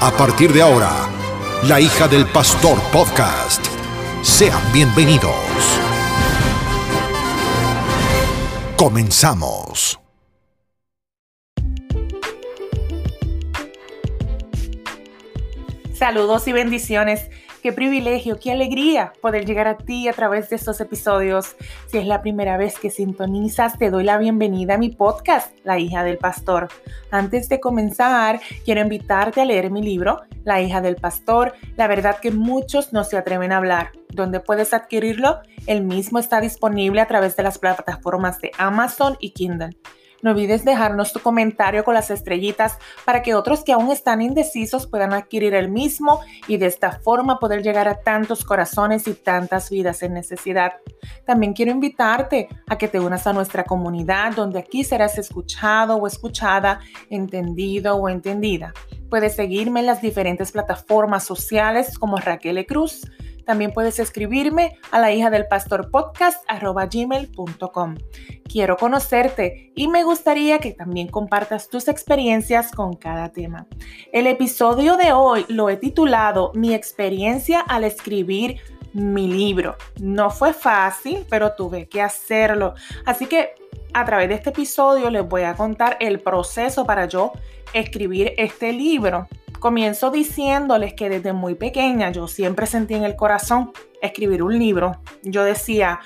A partir de ahora, La hija del pastor podcast. Sean bienvenidos. Comenzamos. Saludos y bendiciones. Qué privilegio, qué alegría poder llegar a ti a través de estos episodios. Si es la primera vez que sintonizas, te doy la bienvenida a mi podcast, La hija del pastor. Antes de comenzar, quiero invitarte a leer mi libro, La hija del pastor, la verdad que muchos no se atreven a hablar. ¿Dónde puedes adquirirlo? El mismo está disponible a través de las plataformas de Amazon y Kindle. No olvides dejarnos tu comentario con las estrellitas para que otros que aún están indecisos puedan adquirir el mismo y de esta forma poder llegar a tantos corazones y tantas vidas en necesidad. También quiero invitarte a que te unas a nuestra comunidad donde aquí serás escuchado o escuchada, entendido o entendida. Puedes seguirme en las diferentes plataformas sociales como Raquel. Cruz también puedes escribirme a la hija del pastor podcast gmail.com. Quiero conocerte y me gustaría que también compartas tus experiencias con cada tema. El episodio de hoy lo he titulado Mi experiencia al escribir mi libro. No fue fácil, pero tuve que hacerlo. Así que a través de este episodio les voy a contar el proceso para yo escribir este libro. Comienzo diciéndoles que desde muy pequeña yo siempre sentí en el corazón escribir un libro. Yo decía,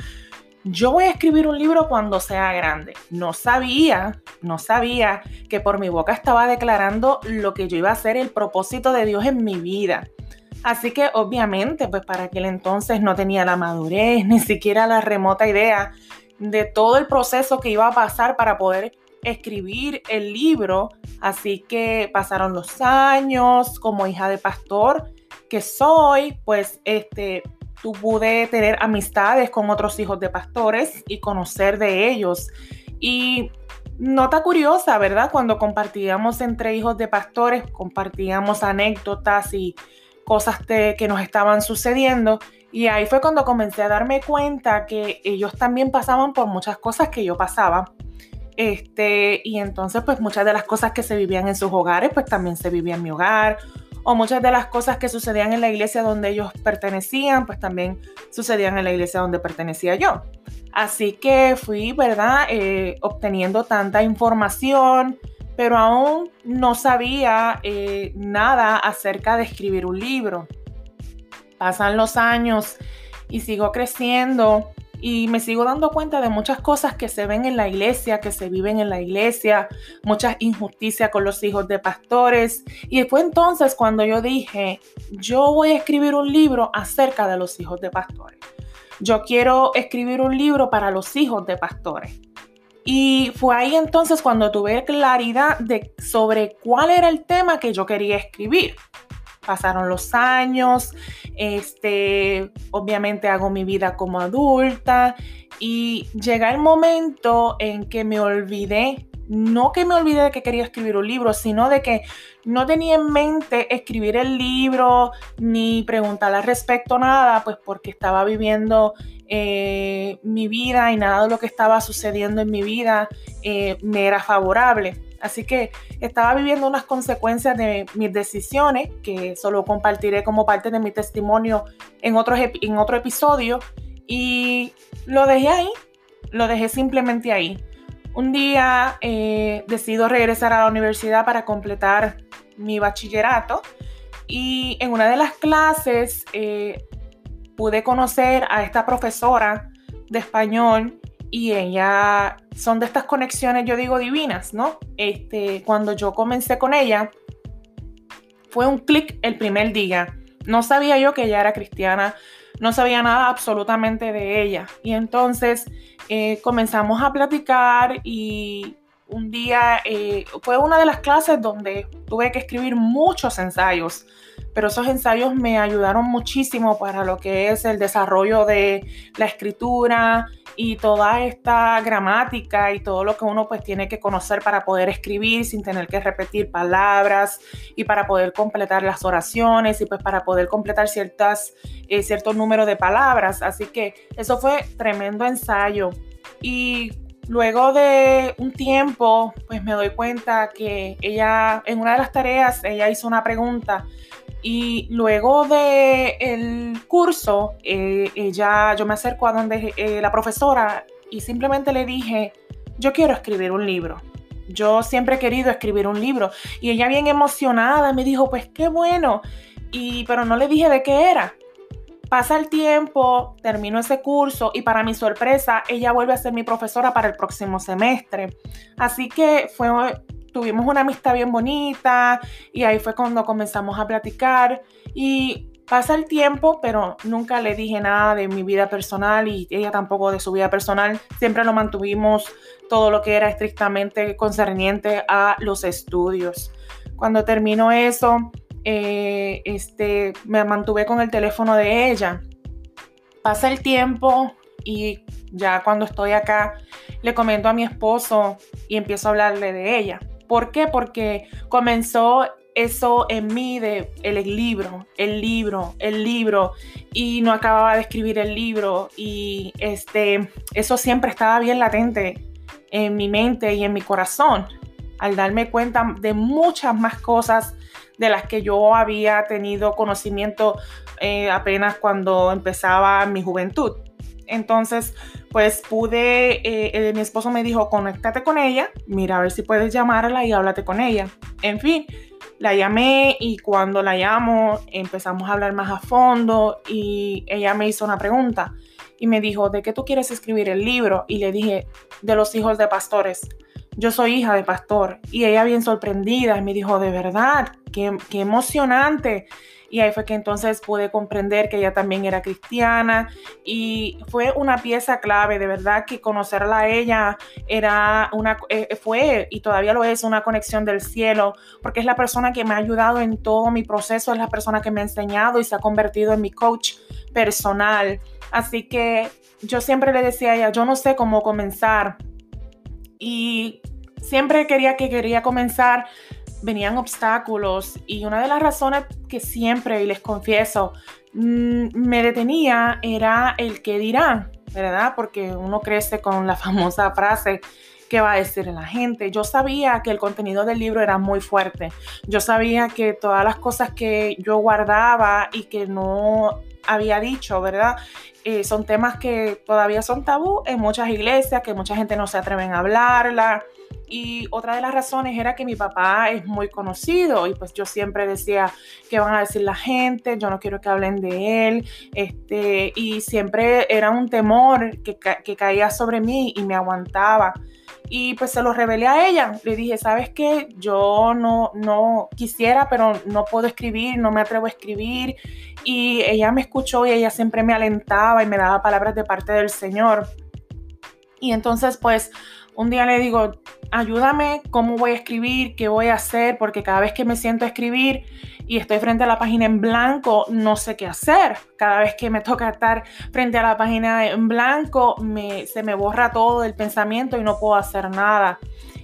yo voy a escribir un libro cuando sea grande. No sabía, no sabía que por mi boca estaba declarando lo que yo iba a hacer, el propósito de Dios en mi vida. Así que obviamente, pues para aquel entonces no tenía la madurez, ni siquiera la remota idea de todo el proceso que iba a pasar para poder escribir el libro, así que pasaron los años como hija de pastor que soy, pues este pude tener amistades con otros hijos de pastores y conocer de ellos. Y nota curiosa, ¿verdad? Cuando compartíamos entre hijos de pastores, compartíamos anécdotas y cosas que nos estaban sucediendo. Y ahí fue cuando comencé a darme cuenta que ellos también pasaban por muchas cosas que yo pasaba. Este, y entonces, pues muchas de las cosas que se vivían en sus hogares, pues también se vivía en mi hogar. O muchas de las cosas que sucedían en la iglesia donde ellos pertenecían, pues también sucedían en la iglesia donde pertenecía yo. Así que fui, ¿verdad? Eh, obteniendo tanta información, pero aún no sabía eh, nada acerca de escribir un libro. Pasan los años y sigo creciendo y me sigo dando cuenta de muchas cosas que se ven en la iglesia, que se viven en la iglesia, muchas injusticias con los hijos de pastores. Y fue entonces cuando yo dije, yo voy a escribir un libro acerca de los hijos de pastores. Yo quiero escribir un libro para los hijos de pastores. Y fue ahí entonces cuando tuve claridad de sobre cuál era el tema que yo quería escribir pasaron los años, este, obviamente hago mi vida como adulta y llega el momento en que me olvidé, no que me olvidé de que quería escribir un libro, sino de que no tenía en mente escribir el libro ni preguntar al respecto nada, pues porque estaba viviendo eh, mi vida y nada de lo que estaba sucediendo en mi vida eh, me era favorable. Así que estaba viviendo unas consecuencias de mis decisiones, que solo compartiré como parte de mi testimonio en otro, en otro episodio, y lo dejé ahí, lo dejé simplemente ahí. Un día eh, decido regresar a la universidad para completar mi bachillerato y en una de las clases eh, pude conocer a esta profesora de español y ella son de estas conexiones, yo digo, divinas, ¿no? Este, cuando yo comencé con ella, fue un clic el primer día. No sabía yo que ella era cristiana, no sabía nada absolutamente de ella. Y entonces eh, comenzamos a platicar y un día eh, fue una de las clases donde tuve que escribir muchos ensayos pero esos ensayos me ayudaron muchísimo para lo que es el desarrollo de la escritura y toda esta gramática y todo lo que uno pues tiene que conocer para poder escribir sin tener que repetir palabras y para poder completar las oraciones y pues para poder completar ciertas, eh, cierto número de palabras. Así que eso fue tremendo ensayo. Y luego de un tiempo, pues me doy cuenta que ella, en una de las tareas, ella hizo una pregunta y luego del el curso, eh, ella, yo me acerco a donde eh, la profesora y simplemente le dije, yo quiero escribir un libro. Yo siempre he querido escribir un libro. Y ella bien emocionada me dijo, pues qué bueno. Y, pero no le dije de qué era. Pasa el tiempo, termino ese curso y para mi sorpresa, ella vuelve a ser mi profesora para el próximo semestre. Así que fue, tuvimos una amistad bien bonita y ahí fue cuando comenzamos a platicar y pasa el tiempo, pero nunca le dije nada de mi vida personal y ella tampoco de su vida personal. Siempre lo mantuvimos todo lo que era estrictamente concerniente a los estudios. Cuando terminó eso, eh, este, me mantuve con el teléfono de ella. Pasa el tiempo y ya cuando estoy acá le comento a mi esposo y empiezo a hablarle de ella. ¿Por qué? Porque comenzó eso en mí de el libro, el libro, el libro y no acababa de escribir el libro y este eso siempre estaba bien latente en mi mente y en mi corazón al darme cuenta de muchas más cosas de las que yo había tenido conocimiento eh, apenas cuando empezaba mi juventud. Entonces, pues pude, eh, eh, mi esposo me dijo, conéctate con ella, mira a ver si puedes llamarla y háblate con ella. En fin, la llamé y cuando la llamo empezamos a hablar más a fondo y ella me hizo una pregunta y me dijo, ¿de qué tú quieres escribir el libro? Y le dije, de los hijos de pastores yo soy hija de pastor. Y ella bien sorprendida me dijo, de verdad, qué, qué, emocionante. Y ahí fue que entonces pude comprender que ella también era cristiana y fue una pieza clave, de verdad que conocerla a ella era una, eh, fue y todavía lo es una conexión del cielo, porque es la persona que me ha ayudado en todo mi proceso, es la persona que me ha enseñado y se ha convertido en mi coach personal. Así que yo siempre le decía a ella, yo no sé cómo comenzar, y siempre quería que quería comenzar, venían obstáculos y una de las razones que siempre, y les confieso, mm, me detenía era el que dirán, ¿verdad? Porque uno crece con la famosa frase, ¿qué va a decir la gente? Yo sabía que el contenido del libro era muy fuerte. Yo sabía que todas las cosas que yo guardaba y que no había dicho, ¿verdad? Eh, son temas que todavía son tabú en muchas iglesias, que mucha gente no se atreven a hablarla. Y otra de las razones era que mi papá es muy conocido y pues yo siempre decía que van a decir la gente, yo no quiero que hablen de él, este, y siempre era un temor que, que caía sobre mí y me aguantaba. Y pues se lo revelé a ella. Le dije, ¿sabes qué? Yo no, no quisiera, pero no puedo escribir, no me atrevo a escribir. Y ella me escuchó y ella siempre me alentaba y me daba palabras de parte del Señor. Y entonces pues un día le digo, ayúdame, ¿cómo voy a escribir? ¿Qué voy a hacer? Porque cada vez que me siento a escribir y estoy frente a la página en blanco, no sé qué hacer. Cada vez que me toca estar frente a la página en blanco, se me borra todo el pensamiento y no puedo hacer nada.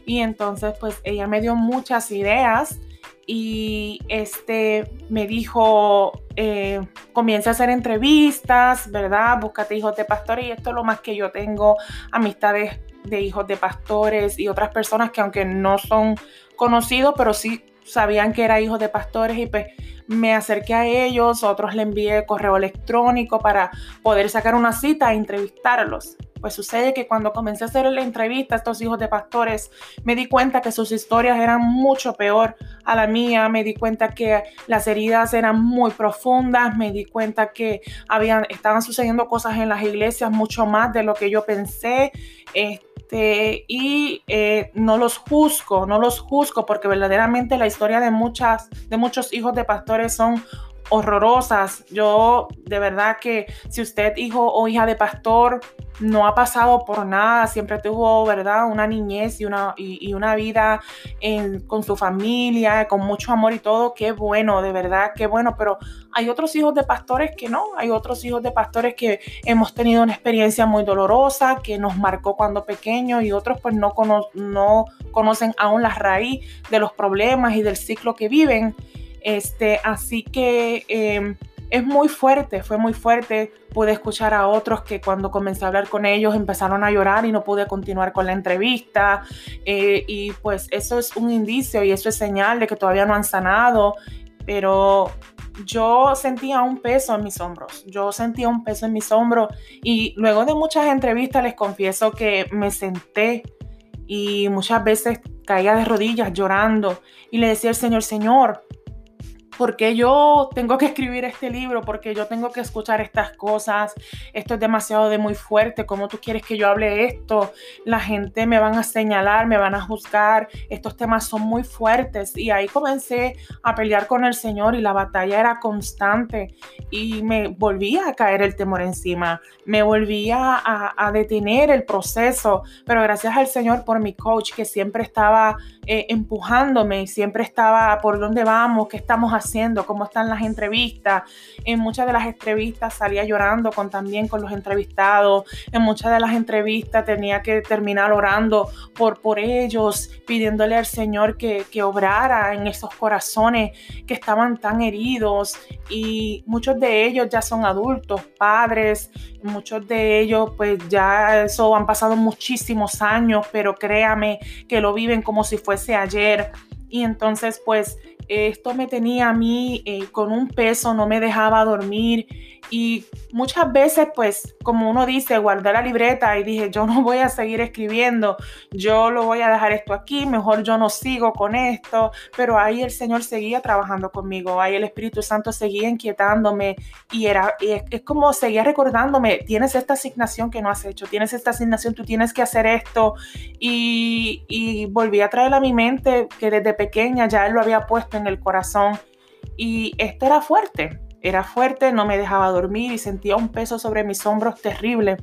Y entonces, pues ella me dio muchas ideas y este me dijo, eh, comienza a hacer entrevistas, ¿verdad? Búscate hijos de pastores y esto es lo más que yo tengo, amistades de hijos de pastores y otras personas que aunque no son conocidos, pero sí sabían que era hijo de pastores y pues me acerqué a ellos, otros le envié correo electrónico para poder sacar una cita e entrevistarlos. Pues sucede que cuando comencé a hacer la entrevista a estos hijos de pastores, me di cuenta que sus historias eran mucho peor a la mía, me di cuenta que las heridas eran muy profundas, me di cuenta que habían, estaban sucediendo cosas en las iglesias mucho más de lo que yo pensé. Este, y eh, no los juzgo, no los juzgo porque verdaderamente la historia de, muchas, de muchos hijos de pastores son horrorosas. Yo de verdad que si usted hijo o hija de pastor no ha pasado por nada, siempre tuvo, ¿verdad? Una niñez y una, y, una vida con su familia, con mucho amor y todo, qué bueno, de verdad, qué bueno, pero hay otros hijos de pastores que no, hay otros hijos de pastores que hemos tenido una experiencia muy dolorosa, que nos marcó cuando pequeños y otros pues no, no conocen aún la raíz de los problemas y del ciclo que viven. Este, así que em, es muy fuerte, fue muy fuerte. Pude escuchar a otros que cuando comencé a hablar con ellos empezaron a llorar y no pude continuar con la entrevista. Eh, y pues eso es un indicio y eso es señal de que todavía no han sanado. Pero yo sentía un peso en mis hombros, yo sentía un peso en mis hombros y luego de muchas entrevistas les confieso que me senté y muchas veces caía de rodillas llorando y le decía al Señor, Señor, porque yo tengo que escribir este libro, porque yo tengo que escuchar estas cosas, esto es demasiado de muy fuerte, ¿cómo tú quieres que yo hable esto? La gente me van a señalar, me van a juzgar, estos temas son muy fuertes. Y ahí comencé a pelear con el Señor y la batalla era constante. Y me volvía a caer el temor encima, me volvía a, detener el proceso, pero gracias al Señor por mi coach que siempre estaba eh, empujándome y siempre estaba por dónde vamos, qué estamos haciendo cómo están las entrevistas. En muchas de las entrevistas salía llorando con, también con los entrevistados. En muchas de las entrevistas tenía que terminar orando por, por ellos, pidiéndole al Señor que, que obrara en esos corazones que estaban tan heridos. Y muchos de ellos ya son adultos, padres, muchos de ellos pues ya eso han pasado muchísimos años, pero créame que lo viven como si ayer. Y entonces pues esto me tenía a mí eh, con un peso, no me dejaba dormir y muchas veces, pues, como uno dice, guardé la libreta y dije, yo no voy a seguir escribiendo, yo lo voy a dejar esto aquí, mejor yo no sigo con esto, pero ahí el Señor seguía trabajando conmigo, ahí el Espíritu Santo seguía inquietándome y era, es, como seguía recordándome, tienes esta asignación que no has hecho, tienes esta asignación, tú tienes que hacer esto y, y volví a traer a mi mente que desde pequeña ya Él lo había puesto en el corazón y esto era fuerte, era fuerte, no me dejaba dormir y sentía un peso sobre mis hombros terrible.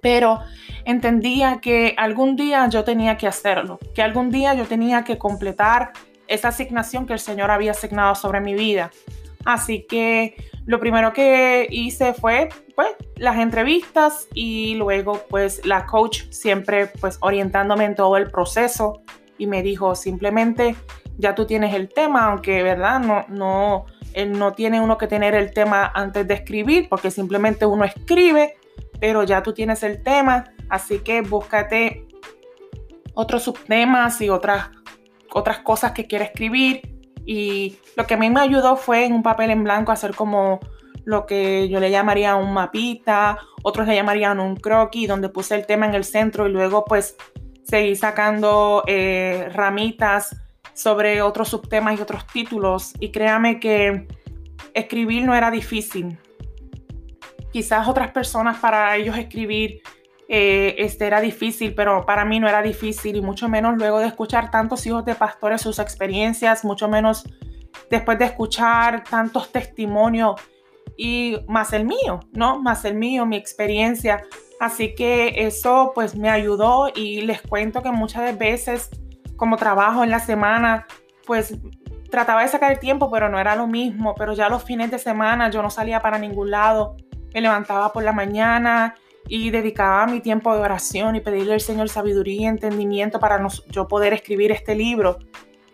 Pero entendía que algún día yo tenía que hacerlo, que algún día yo tenía que completar esa asignación que el Señor había asignado sobre mi vida. Así que lo primero que hice fue pues, las entrevistas y luego pues la coach siempre pues orientándome en todo el proceso y me dijo simplemente ya tú tienes el tema, aunque verdad no, no, no tiene uno que tener el tema antes de escribir, porque simplemente uno escribe, pero ya tú tienes el tema, así que búscate otros subtemas y otras, otras cosas que quieres escribir. Y lo que a mí me ayudó fue en un papel en blanco hacer como lo que yo le llamaría un mapita, otros le llamarían un croquis, donde puse el tema en el centro y luego pues seguí sacando eh, ramitas sobre otros subtemas y otros títulos y créame que escribir no era difícil. Quizás otras personas para ellos escribir eh, este era difícil, pero para mí no era difícil y mucho menos luego de escuchar tantos hijos de pastores sus experiencias, mucho menos después de escuchar tantos testimonios y más el mío, ¿no? Más el mío, mi experiencia. Así que eso pues me ayudó y les cuento que muchas veces como trabajo en la semana, pues trataba de sacar el tiempo, pero no era lo mismo. Pero ya los fines de semana yo no salía para ningún lado. Me levantaba por la mañana y dedicaba mi tiempo de oración y pedirle al Señor sabiduría y entendimiento para yo poder escribir este libro.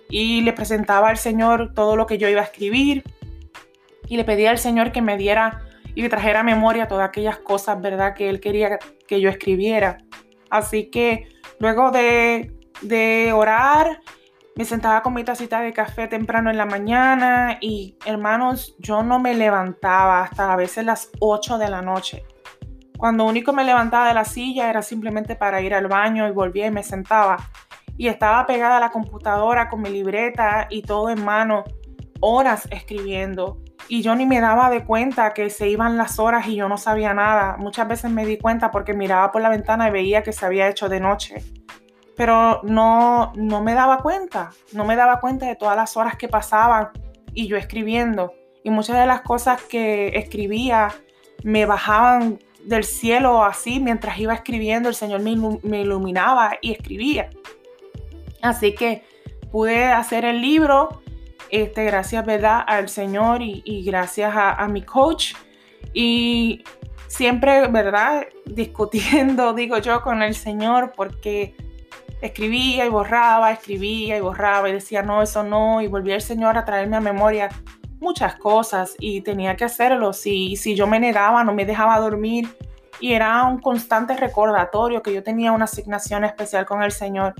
Y le presentaba al Señor todo lo que yo iba a escribir y le pedía al Señor que me diera y le trajera memoria todas aquellas cosas, ¿verdad?, que Él quería que yo escribiera. Así que luego de de orar. Me sentaba con mi tacita de café temprano en la mañana y hermanos, yo no me levantaba hasta a veces las 8 de la noche. Cuando único me levantaba de la silla era simplemente para ir al baño y volvía y me sentaba. Y estaba pegada a la computadora con mi libreta y todo en mano, horas escribiendo. Y yo ni me daba de cuenta que se iban las horas y yo no sabía nada. Muchas veces me di cuenta porque miraba por la ventana y veía que se había hecho de noche pero no, no me daba cuenta, no me daba cuenta de todas las horas que pasaban y yo escribiendo. y muchas de las cosas que escribía me bajaban del cielo así mientras iba escribiendo, el Señor me, iluminaba y escribía. Así que pude hacer el libro, este, gracias ¿verdad? al Señor y, gracias a, mi coach. Y siempre, ¿verdad? Discutiendo, digo yo, con el Señor porque escribía y borraba, escribía y borraba y decía, no, eso no, y volvía el Señor a traerme a memoria muchas cosas y tenía que hacerlo. Si, si yo me negaba, no me dejaba dormir y era un constante recordatorio que yo tenía una asignación especial con el Señor.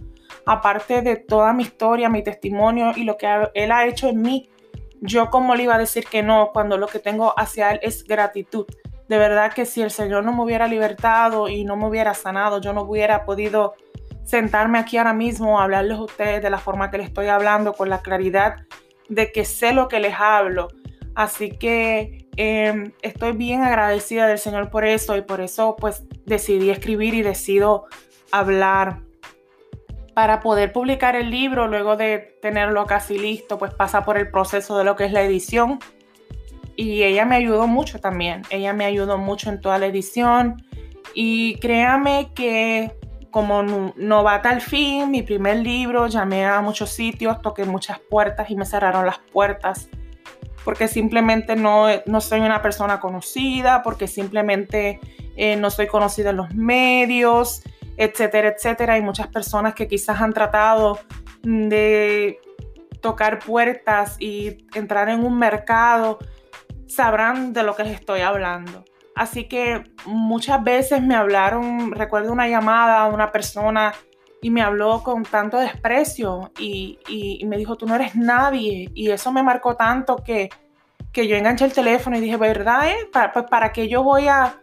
Aparte de toda mi historia, mi testimonio y lo que Él ha hecho en mí, yo como le iba a decir que no cuando lo que tengo hacia Él es gratitud. De verdad que si el Señor no me hubiera libertado y no me hubiera sanado, yo no hubiera podido sentarme aquí ahora mismo hablarles a ustedes de la forma que les estoy hablando, con la claridad de que sé lo que les hablo. Así que em, estoy bien agradecida del Señor por eso y por eso pues decidí escribir y decido hablar. Para poder publicar el libro, luego de tenerlo casi listo, pues pasa por el proceso de lo que es la edición. Y ella me ayudó mucho también. Ella me ayudó mucho en toda la edición. Y créame que como novata al fin, mi primer libro, llamé a muchos sitios, toqué muchas puertas y me cerraron las puertas porque simplemente no, no soy una persona conocida, porque simplemente eh, no soy conocida en los medios, etcétera, etcétera. Hay muchas personas que quizás han tratado de tocar puertas y entrar en un mercado, sabrán de lo que les estoy hablando. Así que muchas veces me hablaron, recuerdo una llamada a una persona y me habló con tanto desprecio y, me dijo, tú no eres nadie. Y eso me marcó tanto que, que yo enganché el teléfono y dije, ¿verdad? Eh? ¿Para, pues, ¿Para qué yo voy a,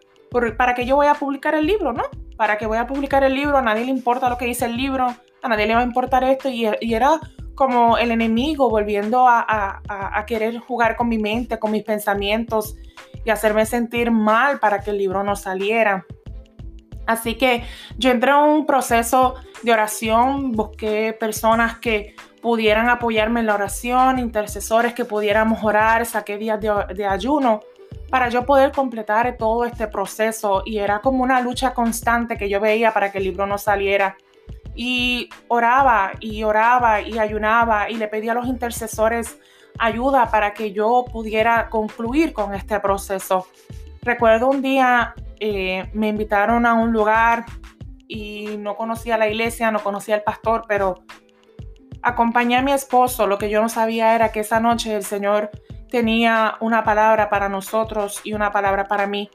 para qué yo voy a publicar el libro, no? ¿Para qué voy a publicar el libro? A nadie le importa lo que dice el libro, a nadie le va a importar esto. Y, y era como el enemigo volviendo a, a querer jugar con mi mente, con mis pensamientos y hacerme sentir mal para que el libro no saliera. Así que yo entré en un proceso de oración, busqué personas que pudieran apoyarme en la oración, intercesores que pudiéramos orar, saqué días de, ayuno para yo poder completar todo este proceso y era como una lucha constante que yo veía para que el libro no saliera. Y oraba y oraba y ayunaba y le pedía a los intercesores ayuda para que yo pudiera concluir con este proceso. Recuerdo un día eh, me invitaron a un lugar y no conocía la iglesia, no conocía al pastor, pero acompañé a mi esposo. Lo que yo no sabía era que esa noche el Señor tenía una palabra para nosotros y una palabra para mí.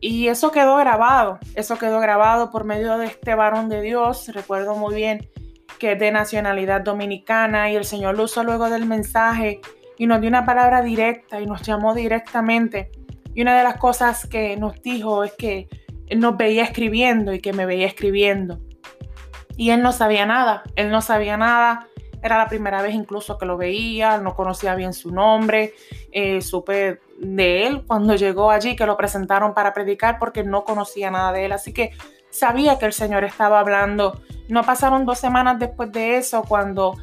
Y eso quedó grabado, eso quedó grabado por medio de este varón de Dios. Recuerdo muy bien que es de nacionalidad dominicana y el Señor lo usó luego del mensaje y nos dio una palabra directa y nos llamó directamente. Y una de las cosas que nos dijo es que nos veía escribiendo y que me veía escribiendo. Y él no sabía nada, él no sabía nada. Era la primera vez incluso que lo veía, no conocía bien su nombre. Eh, supe de él cuando llegó allí, que lo presentaron para predicar porque no conocía nada de él. Así que sabía que el Señor estaba hablando. No pasaron dos semanas después de eso cuando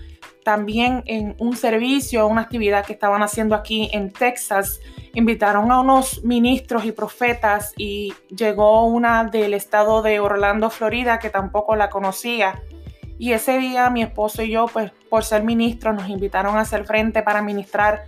también en un servicio, una actividad que estaban haciendo aquí en Texas, invitaron a unos ministros y profetas y llegó una del estado de Orlando, Florida, que tampoco la conocía. Y ese día mi esposo y yo, pues por ser ministros, nos invitaron a hacer frente para ministrar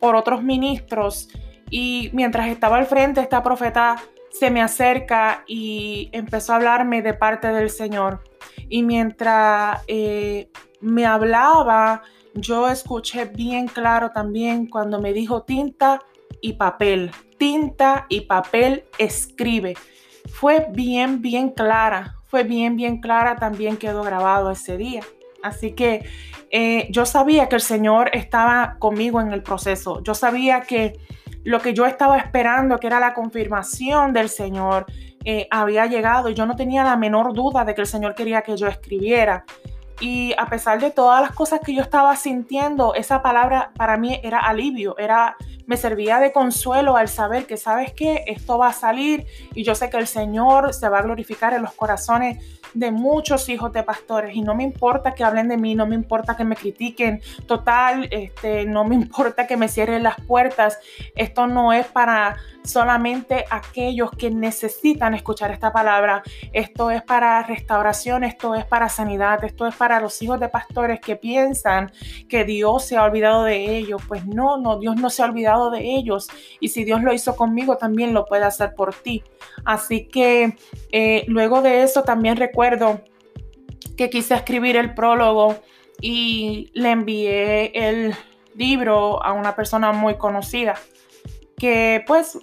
por otros ministros. Y mientras estaba al frente, esta profeta se me acerca y empezó a hablarme de parte del Señor. Y mientras eh, me hablaba, yo escuché bien claro también cuando me dijo tinta y papel, tinta y papel escribe. Fue bien, bien clara, fue bien, bien clara, también quedó grabado ese día. Así que eh, yo sabía que el Señor estaba conmigo en el proceso. Yo sabía que lo que yo estaba esperando, que era la confirmación del Señor, eh, había llegado y yo no tenía la menor duda de que el Señor quería que yo escribiera. Y a pesar de todas las cosas que yo estaba sintiendo, esa palabra para mí era alivio, era me servía de consuelo al saber que, ¿sabes que Esto va a salir y yo sé que el Señor se va a glorificar en los corazones de muchos hijos de pastores y no me importa que hablen de mí, no me importa que me critiquen, total, este, no me importa que me cierren las puertas. Esto no es para solamente aquellos que necesitan escuchar esta palabra. Esto es para restauración, esto es para sanidad, esto es para los hijos de pastores que piensan que Dios se ha olvidado de ellos. Pues no, no, Dios no se ha olvidado de ellos. Y si Dios lo hizo conmigo, también lo puede hacer por ti. Así que eh, luego de eso también recuerdo que quise escribir el prólogo y le envié el libro a una persona muy conocida que pues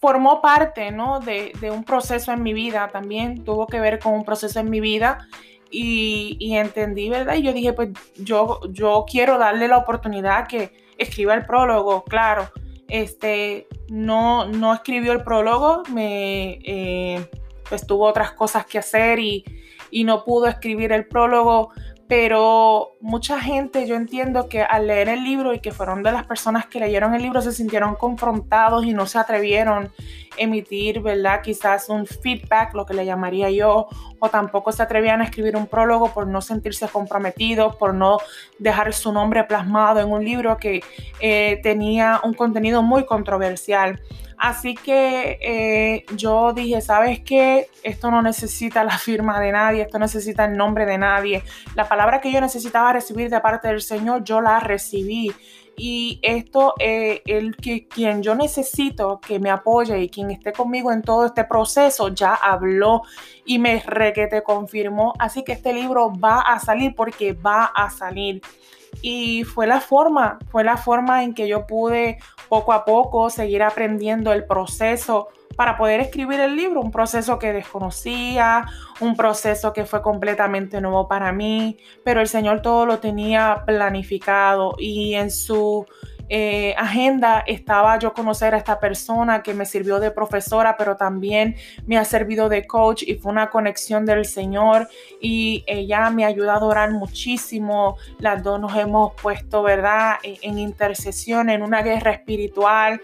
formó parte ¿no? de, un proceso en mi vida también, tuvo que ver con un proceso en mi vida y, entendí, ¿verdad? Y yo dije, pues yo, yo quiero darle la oportunidad que escriba el prólogo, claro. Este, no, no escribió el prólogo, me, eh, pues tuvo otras cosas que hacer y, y no pudo escribir el prólogo, pero mucha gente, yo entiendo que al leer el libro y que fueron de las personas que leyeron el libro se sintieron confrontados y no se atrevieron emitir, ¿verdad? Quizás un feedback, lo que le llamaría yo, o tampoco se atrevían a escribir un prólogo por no sentirse comprometidos, por no dejar su nombre plasmado en un libro que eh, tenía un contenido muy controversial. Así que eh, yo dije, ¿sabes qué? Esto no necesita la firma de nadie, esto necesita el nombre de nadie. La palabra que yo necesitaba recibir de parte del Señor, yo la recibí. Y esto, eh, el que quien yo necesito que me apoye y quien esté conmigo en todo este proceso ya habló y me re que te confirmó. Así que este libro va a salir porque va a salir y fue la forma, fue la forma en que yo pude poco a poco seguir aprendiendo el proceso para poder escribir el libro, un proceso que desconocía, un proceso que fue completamente nuevo para mí, pero el Señor todo lo tenía planificado y en su eh, agenda estaba yo conocer a esta persona que me sirvió de profesora, pero también me ha servido de coach y fue una conexión del Señor y ella me ayudó a orar muchísimo. Las dos nos hemos puesto, ¿verdad?, en intercesión, en una guerra espiritual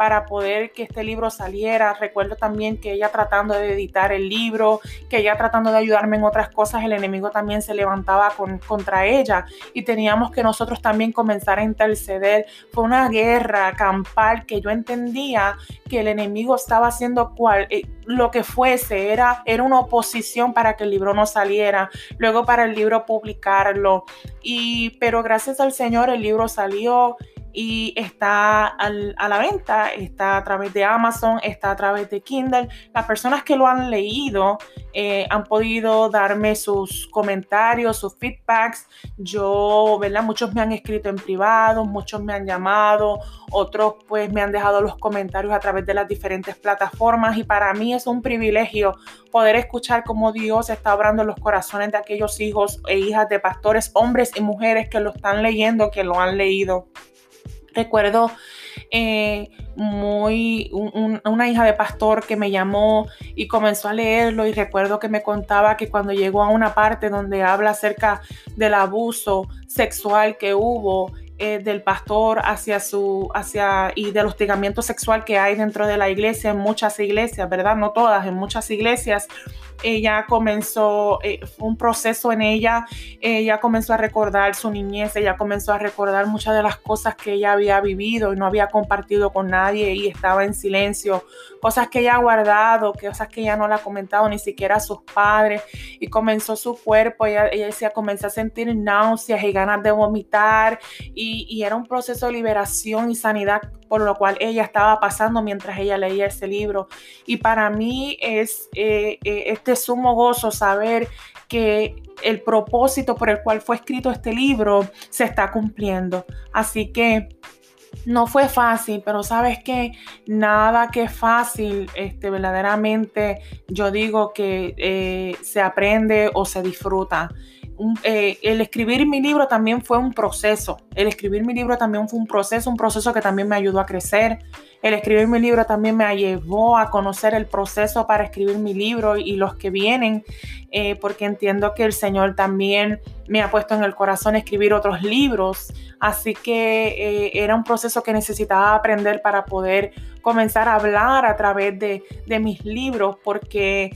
para poder que este libro saliera. Recuerdo también que ella tratando de editar el libro, que ella tratando de ayudarme en otras cosas, el enemigo también se levantaba contra ella y teníamos que nosotros también comenzar a interceder. Fue una guerra campal que yo entendía que el enemigo estaba haciendo cual, eh, lo que fuese, era, era una oposición para que el libro no saliera, luego para el libro publicarlo. Y, pero gracias al Señor el libro salió y está a la venta, está a través de Amazon, está a través de Kindle. Las personas que lo han leído eh, han podido darme sus comentarios, sus feedbacks. Yo, ¿verdad? Muchos me han escrito en privado, muchos me han llamado, otros pues me han dejado los comentarios a través de las diferentes plataformas y para mí es un privilegio poder escuchar cómo Dios está obrando en los corazones de aquellos hijos e hijas de pastores, hombres y mujeres que lo están leyendo, que lo han leído. Recuerdo eh, muy una hija de pastor que me llamó y comenzó a leerlo y recuerdo que me contaba que cuando llegó a una parte donde habla acerca del abuso sexual que hubo eh, del pastor hacia su hacia y del hostigamiento sexual que hay dentro de la iglesia en muchas iglesias, ¿verdad? No todas, en muchas iglesias. Ella comenzó, eh, un proceso en ella, ella comenzó a recordar su niñez, ella comenzó a recordar muchas de las cosas que ella había vivido y no había compartido con nadie y estaba en silencio, cosas que ella ha guardado, cosas que ella no le ha comentado ni siquiera a sus padres. Y comenzó su cuerpo, ella, ella decía, comenzó a sentir náuseas y ganas de vomitar y, y era un proceso de liberación y sanidad por lo cual ella estaba pasando mientras ella leía ese libro. Y para mí es este sumo gozo saber que el propósito por el cual fue escrito este libro se está cumpliendo. Así que no fue fácil, pero sabes que nada que fácil, este, verdaderamente yo digo que eh, se aprende o se disfruta eh, el escribir mi libro también fue un proceso. El escribir mi libro también fue un proceso, un proceso que también me ayudó a crecer. El escribir mi libro también me llevó a conocer el proceso para escribir mi libro y los que vienen, eh, porque entiendo que el Señor también me ha puesto en el corazón escribir otros libros. Así que eh, era un proceso que necesitaba aprender para poder comenzar a hablar a través de, de mis libros, porque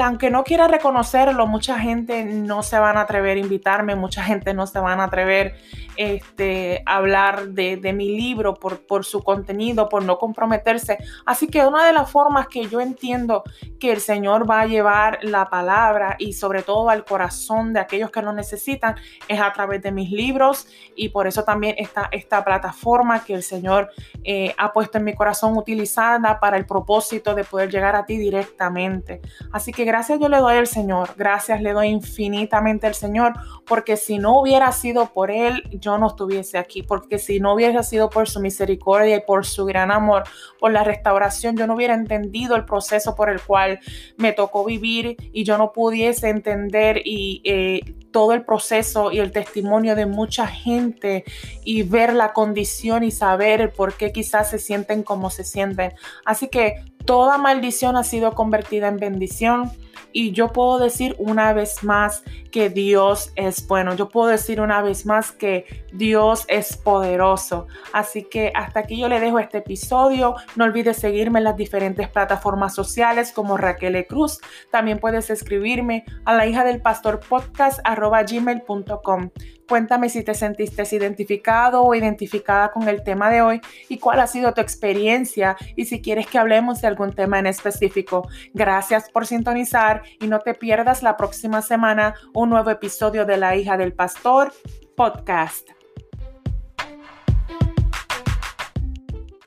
aunque no quiera reconocerlo, mucha gente no se van a atrever a invitarme, mucha gente no se van a atrever este, a hablar de, mi libro por, por, su contenido, por no comprometerse. Así que una de las formas que yo entiendo que el Señor va a llevar la palabra y sobre todo al corazón de aquellos que lo necesitan es a través de mis libros y por eso también está esta plataforma que el Señor eh, ha puesto en mi corazón utilizada para el propósito de poder llegar a ti directamente. Así que gracias yo le doy al Señor, gracias le doy infinitamente al Señor, porque si no hubiera sido por Él, yo no estuviese aquí, porque si no hubiera sido por su misericordia y por su gran amor, por la restauración, yo no hubiera entendido el proceso por el cual me tocó vivir y yo no pudiese entender y eh, todo el proceso y el testimonio de mucha gente y ver la condición y saber por qué quizás se sienten como se sienten. Así que toda maldición ha sido convertida en bendición y yo puedo decir una vez más que Dios es bueno. Yo puedo decir una vez más que Dios es poderoso. Así que hasta aquí yo le dejo este episodio. No olvides seguirme en las diferentes plataformas sociales como Raquel e. Cruz. También puedes escribirme a la hija del pastor podcast gmail.com. Cuéntame si te sentiste identificado o identificada con el tema de hoy y cuál ha sido tu experiencia y si quieres que hablemos de algún tema en específico. Gracias por sintonizar y no te pierdas la próxima semana un nuevo episodio de La hija del pastor podcast.